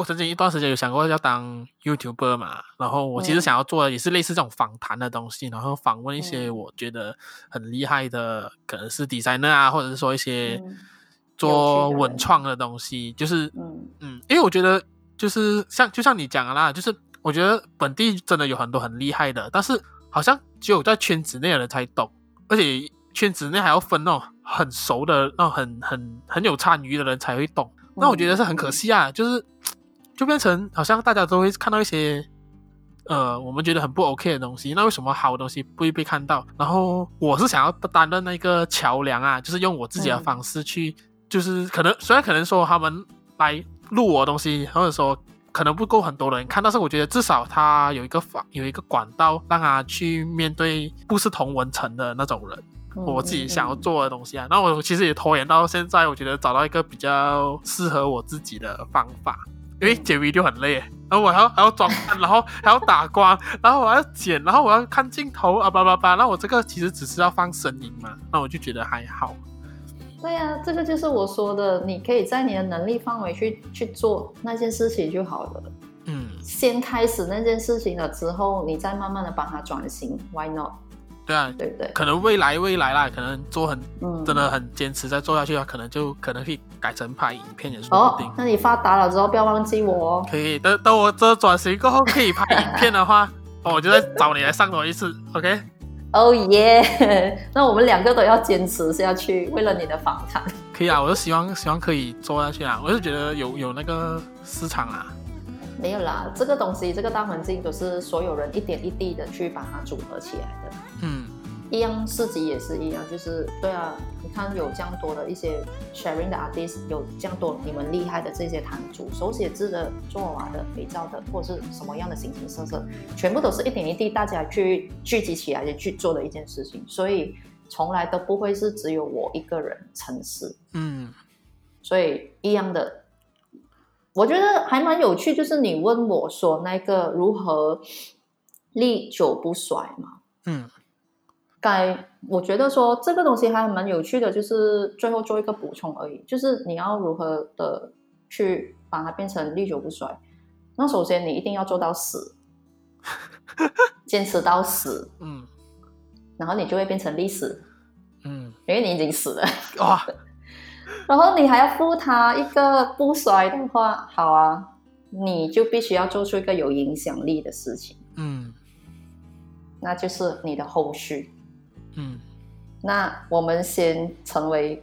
我曾经一段时间有想过要当 YouTuber 嘛，然后我其实想要做的也是类似这种访谈的东西，然后访问一些我觉得很厉害的，可能是 designer 啊，或者是说一些做文创的东西，就是嗯。嗯，因为我觉得就是像就像你讲的啦，就是我觉得本地真的有很多很厉害的，但是好像只有在圈子内的人才懂，而且圈子内还要分那种很熟的、那种很很很有参与的人才会懂。那我觉得是很可惜啊，就是就变成好像大家都会看到一些呃我们觉得很不 OK 的东西，那为什么好的东西不会被看到？然后我是想要担任那个桥梁啊，就是用我自己的方式去，就是可能虽然可能说他们来录我的东西，或者说可能不够很多人看，但是我觉得至少他有一个方有一个管道让他去面对不是同文层的那种人。我自己想要做的东西啊，那我其实也拖延到现在，我觉得找到一个比较适合我自己的方法，因为剪 video 就很累，然后我还要还要装，然后还要打光，然后我要剪，然后我要看镜头啊叭叭叭，那我这个其实只是要放声音嘛，那我就觉得还好。对呀、啊，这个就是我说的，你可以在你的能力范围去去做那件事情就好了。嗯，先开始那件事情了之后，你再慢慢的把它转型，Why not？对啊，对对，可能未来未来啦，可能做很、嗯、真的很坚持再做下去的话，可能就可能可以改成拍影片也说不定。哦，那你发达了之后不要忘记我哦。可以，等等我这转型过后可以拍影片的话，哦，我就再找你来上多一次，OK？哦耶，那我们两个都要坚持下去，为了你的访谈。可以啊，我就希望希望可以做下去啊，我就觉得有有那个市场啊。没有啦，这个东西，这个大环境都是所有人一点一滴的去把它组合起来的。嗯，一样市集也是一样，就是对啊，你看有这样多的一些 sharing 的 artist，有这样多你们厉害的这些摊主，手写字的、做娃的、肥皂的，或者是什么样的形形色色，全部都是一点一滴大家去聚集起来的去做的一件事情，所以从来都不会是只有我一个人成事。嗯，所以一样的。我觉得还蛮有趣，就是你问我说那个如何历久不衰嘛？嗯，该我觉得说这个东西还蛮有趣的，就是最后做一个补充而已，就是你要如何的去把它变成历久不衰。那首先你一定要做到死，坚持到死，嗯，然后你就会变成历史，嗯，因为你已经死了，哇。然后你还要付他一个不衰的话，好啊，你就必须要做出一个有影响力的事情，嗯，那就是你的后续，嗯，那我们先成为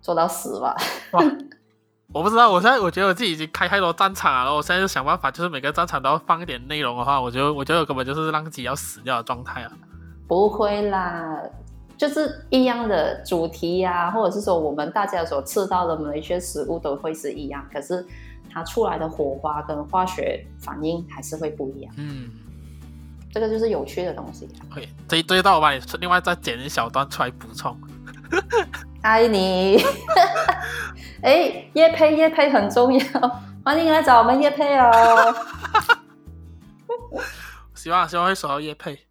做到死吧。哇，我不知道，我现在我觉得我自己已经开太多战场了，然后我现在就想办法，就是每个战场都要放一点内容的话，我觉得我觉得我根本就是让自己要死掉的状态啊。不会啦。就是一样的主题呀、啊，或者是说我们大家所吃到的某一些食物都会是一样，可是它出来的火花跟化学反应还是会不一样。嗯，这个就是有趣的东西。OK，这一堆到我帮你另外再剪一小段出来补充。爱你。哎，叶配叶配很重要，欢迎来找我们叶配哦。希望希望会收到叶配。